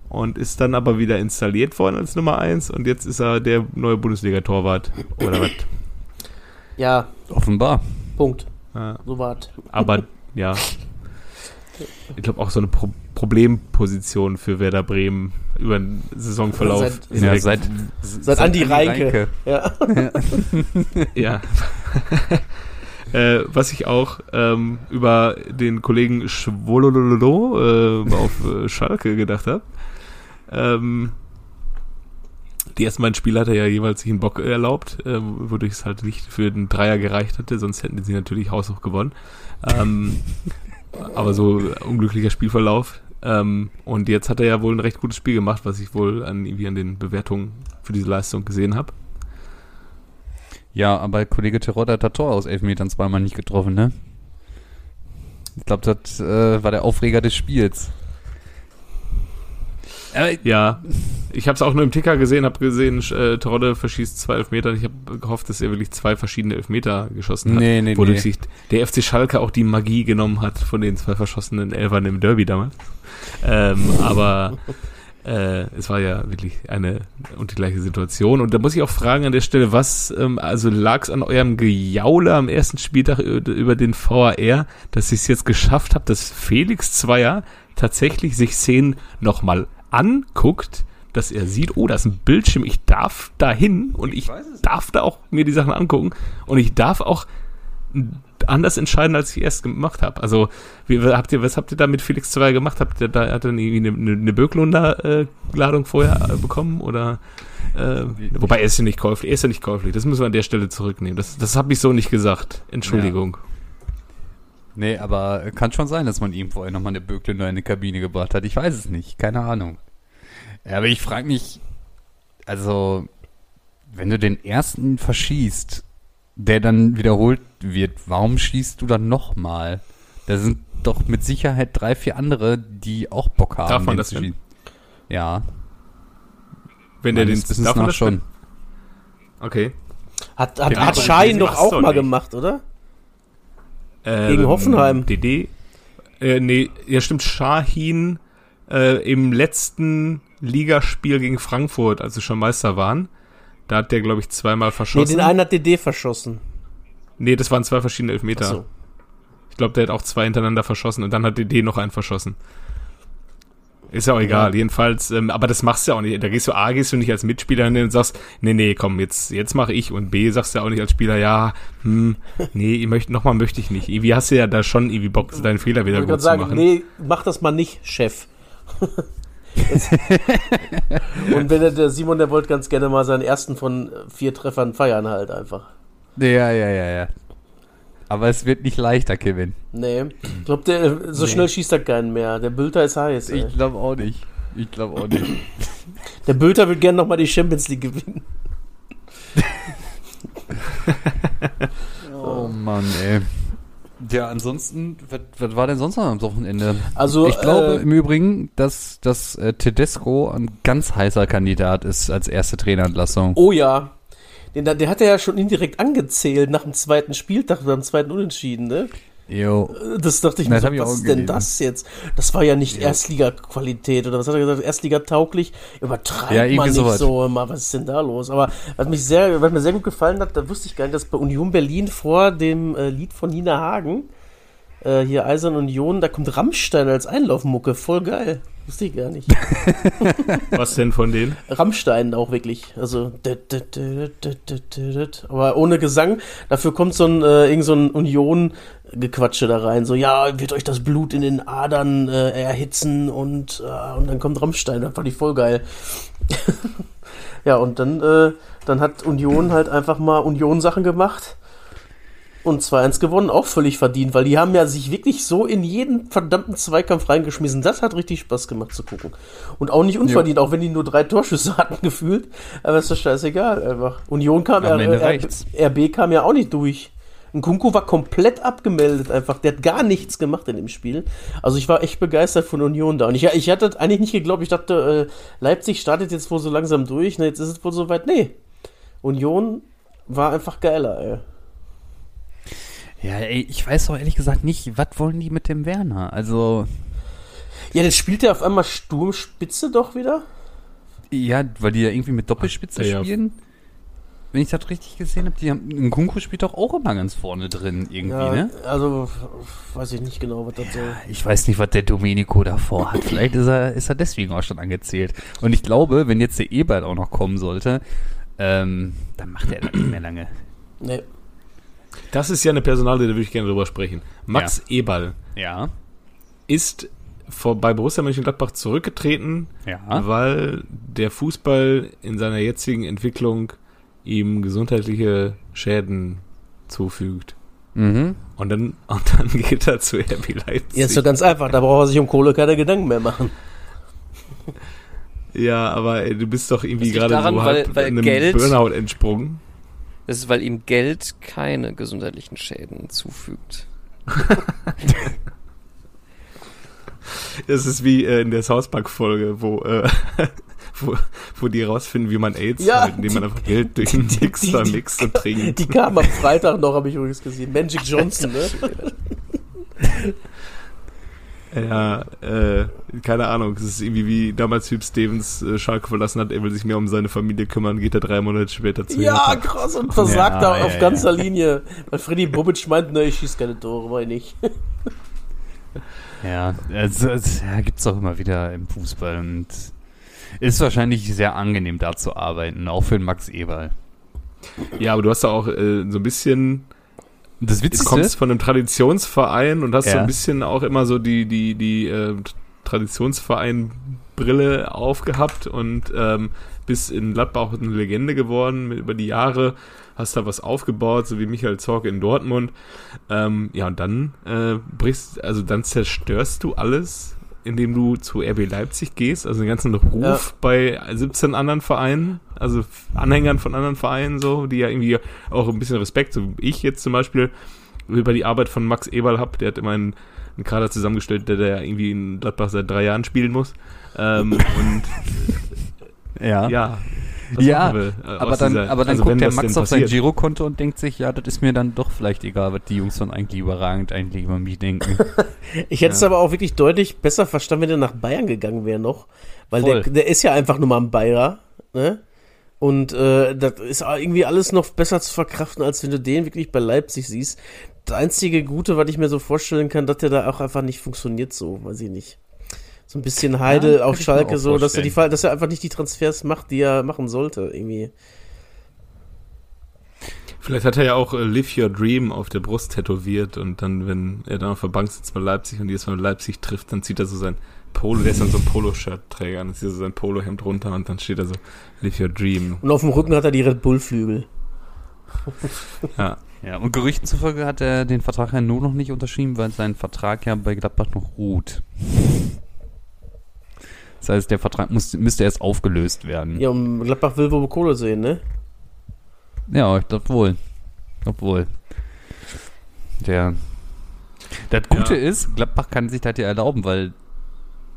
und ist dann aber wieder installiert worden als Nummer eins und jetzt ist er der neue Bundesliga-Torwart oder was. Ja, Offenbar. Punkt. Ja. So wart. Aber ja, ich glaube auch so eine Pro Problemposition für Werder Bremen über den Saisonverlauf. Seit- hinweg. seit, Seit Andi Reinke. Ja. Ja. äh, was ich auch ähm, über den Kollegen Schwolololo äh, auf äh, Schalke gedacht habe. Ähm, die ersten beiden Spiele hat er ja jeweils sich einen Bock erlaubt, äh, wodurch es halt nicht für den Dreier gereicht hatte, sonst hätten sie natürlich haushoch gewonnen. Ähm, aber so unglücklicher Spielverlauf. Ähm, und jetzt hat er ja wohl ein recht gutes Spiel gemacht, was ich wohl an, irgendwie an den Bewertungen für diese Leistung gesehen habe. Ja, aber Kollege Terodde hat das Tor aus Elfmetern zweimal nicht getroffen, ne? Ich glaube, das äh, war der Aufreger des Spiels. Aber, Ja, ich habe es auch nur im Ticker gesehen, habe gesehen, äh, Terodde verschießt zwei Elfmeter. Ich habe gehofft, dass er wirklich zwei verschiedene Elfmeter geschossen hat. Nee, nee, wodurch nee. sich der FC Schalke auch die Magie genommen hat von den zwei verschossenen Elfern im Derby damals. Ähm, aber äh, es war ja wirklich eine und die gleiche Situation. Und da muss ich auch fragen an der Stelle, was, ähm, also lag es an eurem Gejaule am ersten Spieltag über, über den VAR, dass ich es jetzt geschafft habe, dass Felix Zweier tatsächlich sich Szenen nochmal anguckt, dass er sieht, oh, da ist ein Bildschirm, ich darf da hin und ich, darf da auch mir die Sachen angucken und ich darf auch anders entscheiden, als ich erst gemacht habe. Also, wie, habt ihr, was habt ihr da mit Felix 2 gemacht? Habt ihr da, hat er irgendwie eine, eine, eine Böcklunder äh, Ladung vorher bekommen? Oder äh, wobei er ist ja nicht käuflich, er ist ja nicht käuflich. Das müssen wir an der Stelle zurücknehmen. Das, das habe ich so nicht gesagt. Entschuldigung. Nee, aber kann schon sein, dass man ihm vorher nochmal eine Böckle in eine Kabine gebracht hat. Ich weiß es nicht, keine Ahnung. Ja, aber ich frage mich, also, wenn du den ersten verschießt, der dann wiederholt wird, warum schießt du dann nochmal? Da sind doch mit Sicherheit drei, vier andere, die auch Bock haben. Darf man den das zu denn? schießen. Ja, Wenn der den darf man nach das schon. Okay. Hat, hat, Ja, hat Schein doch auch mal nicht. gemacht, oder? Ähm, Gegen Hoffenheim. DD. Äh, nee, ja stimmt, Shahin äh, im letzten Ligaspiel gegen Frankfurt, als sie schon Meister waren. Da hat der, glaube ich, zweimal Nee, verschossen. den einen hat DD verschossen. Nee, das waren zwei verschiedene Elfmeter. Ach so. Ich glaube, der hat auch zwei hintereinander verschossen und dann hat DD noch einen verschossen. Ist ja auch egal, jedenfalls, ähm, aber das machst du ja auch nicht. Da gehst du A, gehst du nicht als Mitspieler hin und sagst, nee, nee, komm, jetzt, jetzt mache ich und B, sagst du ja auch nicht als Spieler, ja, hm, nee, ich möchte, nochmal möchte ich nicht. Irgendwie hast du ja da schon irgendwie Bock, deinen Fehler wieder Ich gut zu sagen, machen. nee, mach das mal nicht, Chef. Und wenn der, der Simon, der wollte ganz gerne mal seinen ersten von vier Treffern feiern halt einfach. Ja, ja, ja, ja. Aber es wird nicht leichter, Kevin. Nee, ich glaube, der so Nee. schnell schießt er keinen mehr. Der Bülter ist heiß. Ey. Ich glaube auch nicht. Ich glaube auch nicht. Der Bülter will gerne nochmal die Champions League gewinnen. Oh Mann, ey. Ja, ansonsten, was, was war denn sonst noch am Wochenende? Also, ich glaube äh, im Übrigen, dass, dass äh, Tedesco ein ganz heißer Kandidat ist als erste Trainerentlassung. Oh ja. Den, der hat er ja schon indirekt angezählt nach dem zweiten Spieltag oder dem zweiten Unentschieden, ne? Jo. Das dachte ich mir, so, was ist denn das jetzt? Das war ja nicht Erstliga-Qualität oder was hat er gesagt? Erstliga-tauglich? Übertreibt Ja, man nicht sowas. so immer. Was ist denn da los? Aber was, mich sehr, was mir sehr gut gefallen hat, da wusste ich gar nicht, dass bei Union Berlin vor dem äh, Lied von Nina Hagen, äh, hier Eisern Union, da kommt Rammstein als Einlaufmucke. Voll geil. Wusste ich gar nicht. Was denn von denen? Rammstein auch wirklich. Also, aber ohne Gesang. Dafür kommt so ein, äh, irgend so ein Union-Gequatsche da rein. So, ja, wird euch das Blut in den Adern äh, erhitzen und, äh, und dann kommt Rammstein. Das fand ich voll geil. ja, und dann, äh, dann hat Union halt einfach mal Union-Sachen gemacht. Und 2-1 gewonnen, auch völlig verdient, weil die haben ja sich wirklich so in jeden verdammten Zweikampf reingeschmissen. Das hat richtig Spaß gemacht zu gucken. Und auch nicht unverdient, auch wenn die nur drei Torschüsse hatten gefühlt. Aber ist doch scheißegal einfach. Union kam Am ja, äh, reicht's. RB kam ja auch nicht durch. Ein Kunku war komplett abgemeldet einfach. Der hat gar nichts gemacht in dem Spiel. Also ich war echt begeistert von Union da. Und ich, ich hatte eigentlich nicht geglaubt. Ich dachte, äh, Leipzig startet jetzt wohl so langsam durch. Ne, jetzt ist es wohl soweit. Nee. Union war einfach geiler, ey. Ja, ey, ich weiß doch ehrlich gesagt nicht, was wollen die mit dem Werner? Also, Ja, dann spielt er auf einmal Sturmspitze doch wieder. ja, weil die ja irgendwie mit Doppelspitze Ja, ja. spielen. wenn ich das richtig gesehen habe, die haben, Nkunku spielt doch auch immer ganz vorne drin irgendwie, Ja, ne? also weiß ich nicht genau, was das soll. Ich weiß nicht, was der Domenico davor hat. Vielleicht ist er, ist er deswegen auch schon angezählt. Und ich glaube, wenn jetzt der Ebert auch noch kommen sollte, ähm, dann macht er das nicht mehr lange. Nee. Das ist ja eine Personalie, da würde ich gerne drüber sprechen. Max Eberl Ja, ist vor, bei Borussia Mönchengladbach zurückgetreten, ja. weil der Fußball in seiner jetzigen Entwicklung ihm gesundheitliche Schäden zufügt. Mhm. Und dann, und dann geht er zu RB Leipzig. Ja, ist doch ganz einfach, da braucht er sich um Kohle keine Gedanken mehr machen. Ja, aber ey, du bist doch irgendwie gerade so weil- halb weil einem Geld- Burnout entsprungen. Das ist, weil ihm Geld keine gesundheitlichen Schäden zufügt. Es ist wie äh, in der South Park Folge, wo, äh, wo, wo die rausfinden, wie man AIDS Ja, halt, indem man einfach Geld durch einen Mixer mixt und trinkt. Die kam am Freitag noch, habe ich übrigens gesehen. Magic Johnson, ne? Ja, äh, keine Ahnung. Es ist irgendwie wie damals Hüb Stevens äh, Schalke verlassen hat. Er will sich mehr um seine Familie kümmern, geht er drei Monate später zu Ja, Hertha. krass, und versagt Ja, da ja, auf ja. ganzer Linie. Weil Freddy Bobic meint, ne, ich schieß keine Tore, ich nicht. Ja, also, es ja, gibt's auch immer wieder im Fußball und ist wahrscheinlich sehr angenehm da zu arbeiten, auch für den Max Eberl. Ja, aber du hast da auch äh, so ein bisschen, Das du Witzigste kommst von einem Traditionsverein und hast so Ja. ein bisschen auch immer so die, die, die äh, Traditionsverein-Brille aufgehabt und ähm, bist in Gladbach eine Legende geworden über die Jahre, hast da was aufgebaut, so wie Michael Zorc in Dortmund. Ähm, ja, und dann äh, brichst, also dann zerstörst du alles, indem du zu RB Leipzig gehst, also den ganzen Ruf Ja. bei 17 anderen Vereinen, also Anhängern von anderen Vereinen so, die ja irgendwie auch ein bisschen Respekt, so wie ich jetzt zum Beispiel, über die Arbeit von Max Eberl hab, der hat immer einen, einen Kader zusammengestellt, der, der irgendwie in Gladbach seit drei Jahren spielen muss. Ähm, und ja. ja, Ja, wir, äh, aber dann, dieser- aber dann also guckt der Max auf sein. Girokonto und denkt sich, ja, das ist mir dann doch vielleicht egal, was die Jungs von eigentlich überragend eigentlich über mich denken. Ich hätte es aber auch wirklich deutlich besser verstanden, wenn er nach Bayern gegangen wäre noch. Weil der, der ist ja einfach nur mal ein Bayer, ne? Und äh, das ist irgendwie alles noch besser zu verkraften, als wenn du den wirklich bei Leipzig siehst. Das einzige Gute, was ich mir so vorstellen kann, dass der da auch einfach nicht funktioniert so, weiß ich nicht. So ein bisschen Heide Ja, auf Schalke so, dass er, die, dass er einfach nicht die Transfers macht, die er machen sollte, irgendwie. Vielleicht hat er ja auch äh, Live Your Dream auf der Brust tätowiert und dann, wenn er dann auf der Bank sitzt bei Leipzig und jedes Mal Leipzig trifft, dann zieht er so sein Polo, der ist dann so ein Polo-Shirt-Träger und dann zieht er so sein Polohemd runter und dann steht er so Live Your Dream. Und auf dem Rücken hat er die Red Bull-Flügel. Ja. ja, und Gerüchten zufolge hat er den Vertrag ja nur noch nicht unterschrieben, weil sein Vertrag ja bei Gladbach noch ruht. Das heißt, der Vertrag muss, müsste erst aufgelöst werden. Ja, und Gladbach will wohl Kohle sehen, ne? Ja, ich glaube wohl. Ich glaube wohl. Der. Das Gute Ja. ist, Gladbach kann sich das ja erlauben, weil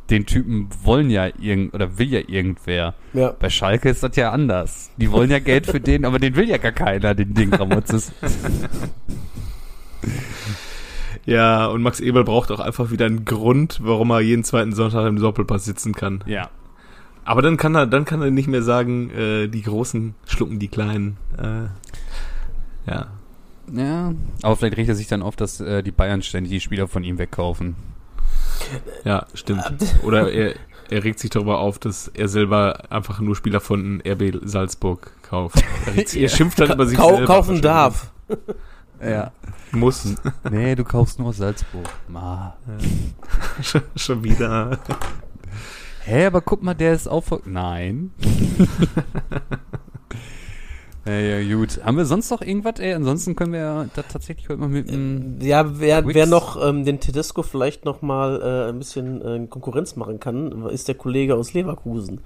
den Typen wollen ja irgend oder will ja irgendwer. Ja. Bei Schalke ist das ja anders. Die wollen ja Geld für den, aber den will ja gar keiner, den Ding Ramotzes. Ja, und Max Eberl braucht auch einfach wieder einen Grund, warum er jeden zweiten Sonntag im Doppelpass sitzen kann. Ja. Aber dann kann er, dann kann er nicht mehr sagen, äh, die Großen schlucken die Kleinen. Äh, ja. Ja. Aber vielleicht regt er sich dann auf, dass äh, die Bayern ständig die Spieler von ihm wegkaufen. Ja, stimmt. Oder er, er regt sich darüber auf, dass er selber einfach nur Spieler von RB Salzburg kauft. Er, sich- er schimpft dann über sich Kau selber. kaufen darf. Ja. Muss. Nee, du kaufst nur aus Salzburg. Ma. Schon- Schon wieder. Hä, aber guck mal, der ist auch. ver- Nein. ja, ja, gut. Haben wir sonst noch irgendwas? Ey, ansonsten können wir ja da tatsächlich heute mal mit einem. Ja, wer, Wix. wer noch ähm, den Tedesco vielleicht noch mal äh, ein bisschen äh, Konkurrenz machen kann, ist der Kollege aus Leverkusen.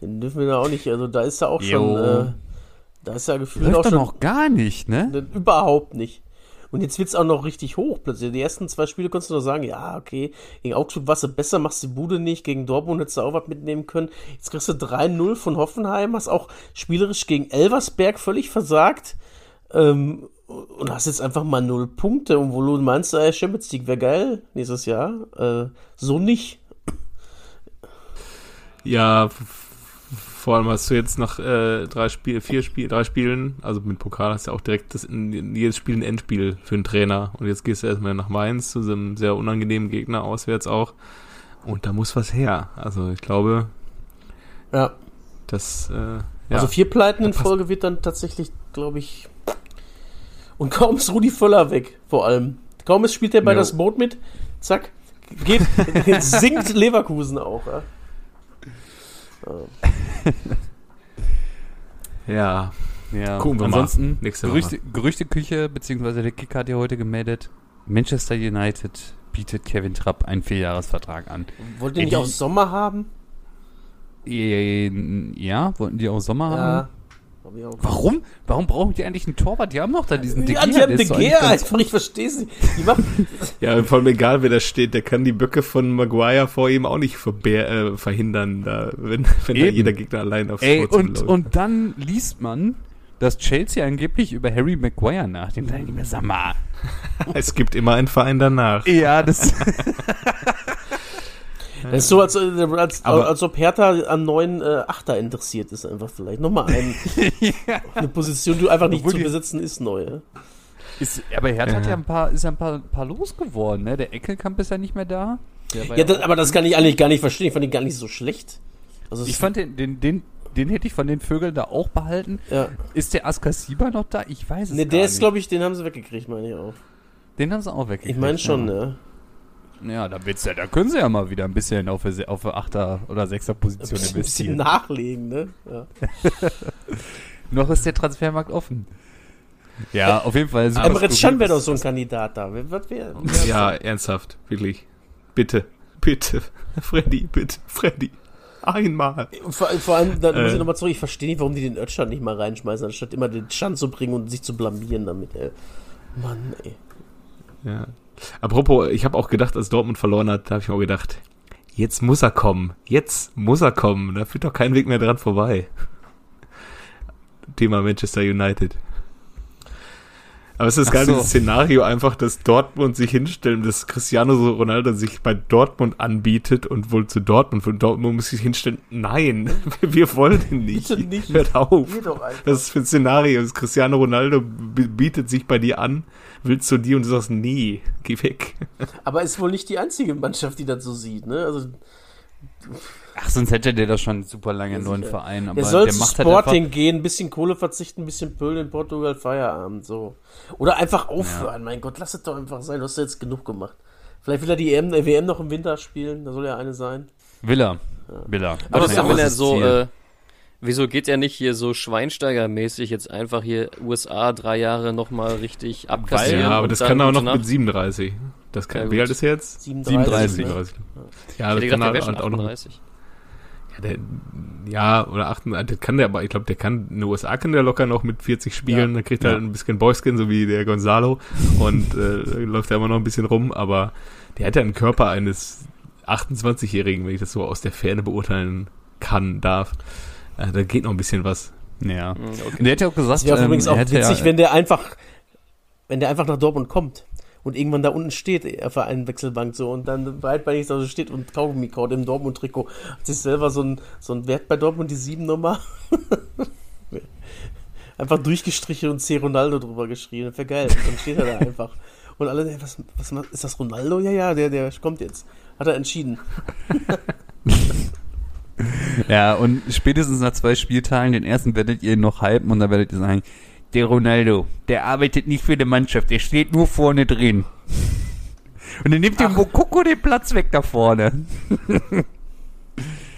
Den dürfen wir da auch nicht, also da ist er auch schon, Jo. äh, da ist er gefühlt Läuft auch doch schon noch gar nicht, ne? ne, überhaupt nicht. Und jetzt wird's auch noch richtig hoch plötzlich. Die ersten zwei Spiele konntest du noch sagen, ja, okay, gegen Augsburg warst du besser, machst die Bude nicht, gegen Dortmund hättest du auch was mitnehmen können. Jetzt kriegst du 3-0 von Hoffenheim, hast auch spielerisch gegen Elversberg völlig versagt. Ähm, und hast jetzt einfach mal null Punkte. Und wo du meinst, äh, Champions League wäre geil nächstes Jahr. Äh, so nicht. Ja, Vor allem hast du jetzt nach äh, drei Spiel, vier Spiel, drei Spielen, also mit Pokal hast du auch direkt das in, jedes Spiel ein Endspiel für einen Trainer. Und jetzt gehst du erstmal nach Mainz zu so einem sehr unangenehmen Gegner auswärts auch. Und da muss was her. Also ich glaube, Ja. das äh, ja. Also vier Pleiten in Folge wird dann tatsächlich, glaube ich. Und kaum ist Rudi Völler weg, vor allem. Kaum ist spielt er bei Jo. das Boot mit, zack, geht, sinkt Leverkusen auch. Ja. Ja. Ja, Gucken wir mal. ansonsten Nächste Gerüchte, Gerüchteküche, beziehungsweise der Kicker hat ja heute gemeldet, Manchester United bietet Kevin Trapp einen Vierjahresvertrag an. Wollt ihr Ja, nicht die- auch Sommer haben? Äh, Ja, wollten die auch Sommer haben? Warum? Warum brauchen die eigentlich einen Torwart? Die haben doch da diesen Ja, die haben ist De doch eigentlich Gea ganz- einfach, ich verstehe sie. Die machen, Ja, vor allem egal, wer da steht, der kann die Böcke von Maguire vor ihm auch nicht äh, verhindern, da, wenn, wenn da jeder Gegner allein aufs Ey, Tor und, zuläuft. und dann liest man, dass Chelsea angeblich über Harry Maguire nachdenkt. Da denk ich mir, sag mal. es gibt immer einen Verein danach. Ja, das. das ist so, als, äh, als, Aber- als ob Hertha an neuen äh, Achter interessiert ist, einfach vielleicht. Nochmal ein, eine Position, die einfach nicht Obwohl zu besetzen ist, neu. Ja? Ist, aber Hertha hat Ja. ja ein paar, ist ja ein paar, paar losgeworden, ne? Der Eckelkamp ist ja nicht mehr da. Ja, das, aber das kann ich eigentlich gar nicht verstehen. Ich fand ihn gar nicht so schlecht. Also ich fand den, den, den, den hätte ich von den Vögeln da auch behalten. ja. Ist der Askasiba noch da? Ich weiß es Ne, gar der ist, nicht. glaube ich, den haben sie weggekriegt, meine ich auch. Den haben sie auch weggekriegt. Ich meine schon, ja. ne? Ja, da, du, ja- da können sie ja mal wieder ein bisschen auf der, auf der 8er oder 6er Ein Position bisschen, bisschen investieren. nachlegen, ne? Ja. Noch ist der Transfermarkt offen. Ja, auf jeden Fall. super Emre skurril. Can wäre doch so ein Kandidat da. Wer- Was wäre? Ja, ernsthaft, wirklich. Bitte, bitte, Freddy, bitte, Freddy. Einmal. Vor, vor allem, da muss Äh. ich nochmal zurück, ich verstehe nicht, warum die den Ötschan nicht mal reinschmeißen, anstatt immer den Chan zu bringen und sich zu blamieren damit, ey. Mann, ey. Ja. Apropos, ich habe auch gedacht, als Dortmund verloren hat, da habe ich mir auch gedacht, jetzt muss er kommen. Jetzt muss er kommen. Da führt doch kein Weg mehr dran vorbei. Thema Manchester United. Aber es ist geil, so. dieses Szenario einfach, dass Dortmund sich hinstellen, dass Cristiano Ronaldo sich bei Dortmund anbietet und wohl zu Dortmund, von Dortmund muss sich hinstellen, nein, wir wollen ihn nicht. Bitte nicht. Hört auf. Das ist für ein Szenario. Das Cristiano Ronaldo bietet sich bei dir an, will zu dir und du sagst, nee, geh weg. Aber ist wohl nicht die einzige Mannschaft, die das so sieht, ne? Also, Ach, sonst hätte der doch schon super lange einen neuen. Verein. Aber der soll der zu macht halt Sporting einfach, gehen, ein bisschen Kohle verzichten, ein bisschen Pöl in Portugal, Feierabend, so. Oder einfach aufhören, mein Gott, lass es doch einfach sein, du hast ja jetzt genug gemacht. Vielleicht will er die EM, äh, WM noch im Winter spielen, da soll ja eine sein. Will er. Will er. Aber das ist das auch wenn er das so, äh, wieso geht er nicht hier so Schweinsteiger-mäßig jetzt einfach hier USA drei Jahre nochmal richtig abkassieren? ja, aber das kann er auch noch Nacht? mit 37. Das kann, Ja, wie alt ist er jetzt? 37. 37. Ne? Ja, das kann gedacht, er halt auch noch. 38. Ja, der, ja, oder 38, das kann der, aber ich glaube, der kann, in den USA kann der locker noch mit 40 spielen, Ja. dann kriegt er Ja. ein bisschen Boyskin, so wie der Gonzalo, und äh, läuft da immer noch ein bisschen rum, aber der hat ja einen Körper eines 28-Jährigen, wenn ich das so aus der Ferne beurteilen kann, darf. Äh, da geht noch ein bisschen was. Ja. Mhm, okay. Und der hat ja auch gesagt, Das wäre ähm, übrigens auch hätte witzig, ja, wenn der einfach, wenn der einfach nach Dortmund kommt und irgendwann da unten steht, auf der einen Wechselbank so und dann breitbeinig da so steht und Kaugummi kaut im Dortmund-Trikot, hat sich selber so ein, so ein Wert bei Dortmund, die sieben Nummer. einfach durchgestrichen und C. Ronaldo drüber geschrien. Das wäre geil. Dann steht er da einfach. Und alle, ey, was, was, macht- ist das Ronaldo? Ja, ja, der, der kommt jetzt. Hat er entschieden. Ja, und spätestens nach zwei Spieltagen, den ersten werdet ihr noch hypen und dann werdet ihr sagen, der Ronaldo, der arbeitet nicht für die Mannschaft, der steht nur vorne drin. Und dann nimmt dem Mokoko den Platz weg da vorne.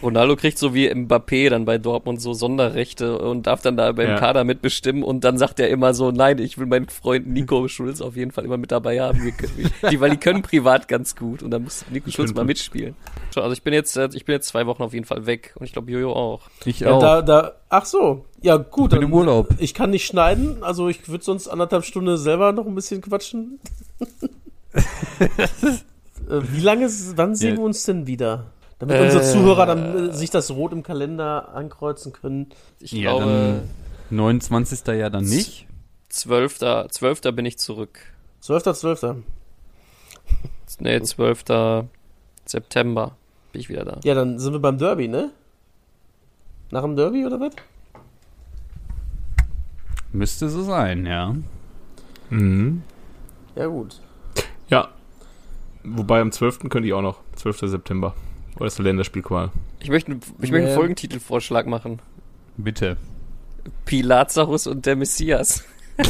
Ronaldo kriegt so wie Mbappé dann bei Dortmund so Sonderrechte und darf dann da beim Ja. Kader mitbestimmen und dann sagt er immer so, nein, ich will meinen Freund Nico Schulz auf jeden Fall immer mit dabei haben. Wir können, die, weil die können privat ganz gut und dann muss Nico Schulz mal mitspielen. Also ich bin jetzt, äh, ich bin jetzt zwei Wochen auf jeden Fall weg und ich glaube Jojo auch. Ich Ja, auch. da, da, ach so. Ja, gut. bin im Urlaub. Ich kann nicht schneiden, also ich würde sonst anderthalb Stunden selber noch ein bisschen quatschen. Äh, Wie lange, wann sehen Ja. wir uns denn wieder? Damit Äh, unsere Zuhörer dann äh, sich das rot im Kalender ankreuzen können. Ich ja, glaube, dann 29. ja dann nicht. 12. 12. bin ich zurück. 12.12. Nee, 12. September bin ich wieder da. Ja, dann sind wir beim Derby, ne? Nach dem Derby oder was? Müsste so sein, ja. Mhm. Ja, gut. Ja. Wobei am 12. könnte ich auch noch. 12. September. Oder ist der Länderspielqual? Ich möchte, ich möchte Nee. einen Folgentitelvorschlag machen. Bitte. Pilazarus und der Messias.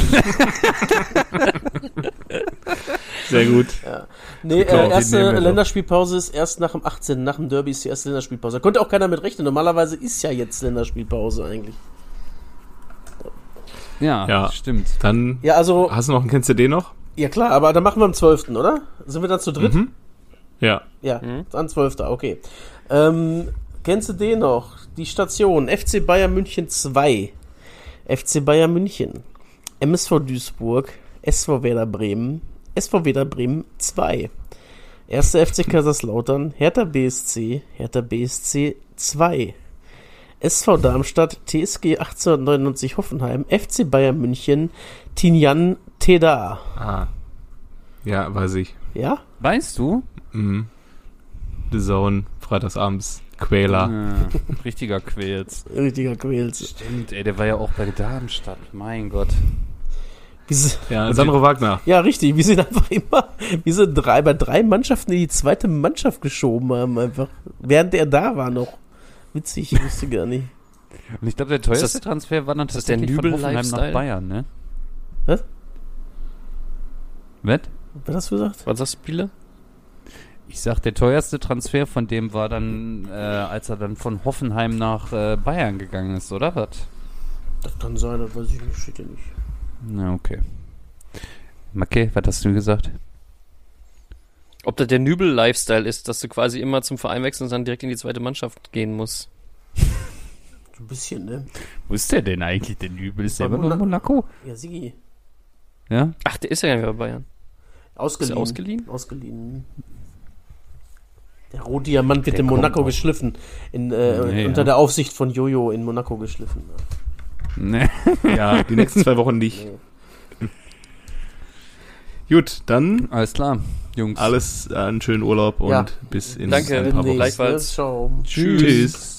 Sehr gut. Nee, Klar, äh, erste. Länderspielpause ist erst nach dem 18. Nach dem Derby ist die erste Länderspielpause. Da konnte auch keiner mit rechnen. Normalerweise ist ja jetzt Länderspielpause eigentlich. Ja, Ja. stimmt. Dann Ja, also, hast du noch einen Kennst du den noch? ja klar, aber dann machen wir am 12., oder? Sind wir dann zu dritt? Mhm. Ja. Ja, Mhm. dann 12. Okay. Ähm, kennst du den noch? Die Station FC Bayern München 2, FC Bayern München, MSV Duisburg, SV Werder Bremen, SV Werder Bremen 2, 1. FC Kaiserslautern, Hertha BSC, Hertha BSC 2, SV Darmstadt, TSG 1899 Hoffenheim, FC Bayern München, Tinjan Teda. Ah. Ja, weiß ich. Ja? Weißt du? Mhm. The Zone, freitagsabends, Quäler. Ja, richtiger Quäls. Richtiger Quäls. Stimmt, ey, der war ja auch bei Darmstadt. Mein Gott. Ja, Sandro Wagner. Ja, richtig. Wir sind einfach immer, wir sind drei, bei drei Mannschaften in die zweite Mannschaft geschoben haben, einfach. Während er da war noch. Witzig, ich wusste gar nicht. Und ich glaube, der teuerste das- Transfer war dann ist das der tatsächlich von Hoffenheim nach Nübel-Lifestyle? Bayern, ne? Was? Was? Was hast du gesagt? Was sagst du, Spiele? Ich sag, der teuerste Transfer von dem war dann, äh, als er dann von Hoffenheim nach äh, Bayern gegangen ist, oder was? Das kann sein, das weiß ich nicht, steht ja nicht. Na, okay. Macke, was hast du gesagt? Ob das der Nübel-Lifestyle ist, dass du quasi immer zum Verein wechseln und dann direkt in die zweite Mannschaft gehen musst. So ein bisschen, ne? Wo ist der denn eigentlich, der Nübel? Ist der Bei immer nur in Monaco? Ja, Sigi. Ja? Ach, der ist ja gar nicht mehr bei Bayern. Ausgeliehen. Ist er ausgeliehen? Ausgeliehen. Der Rohdiamant wird Der in Monaco geschliffen. In, äh, Nee, unter ja. der Aufsicht von Jojo in Monaco geschliffen. Ne. Ja, die nächsten zwei Wochen nicht. Gut, dann Alles klar, Jungs. alles äh, einen schönen Urlaub und Ja. bis in Danke. ein paar Wochen. Gleichfalls. Ciao. Tschüss.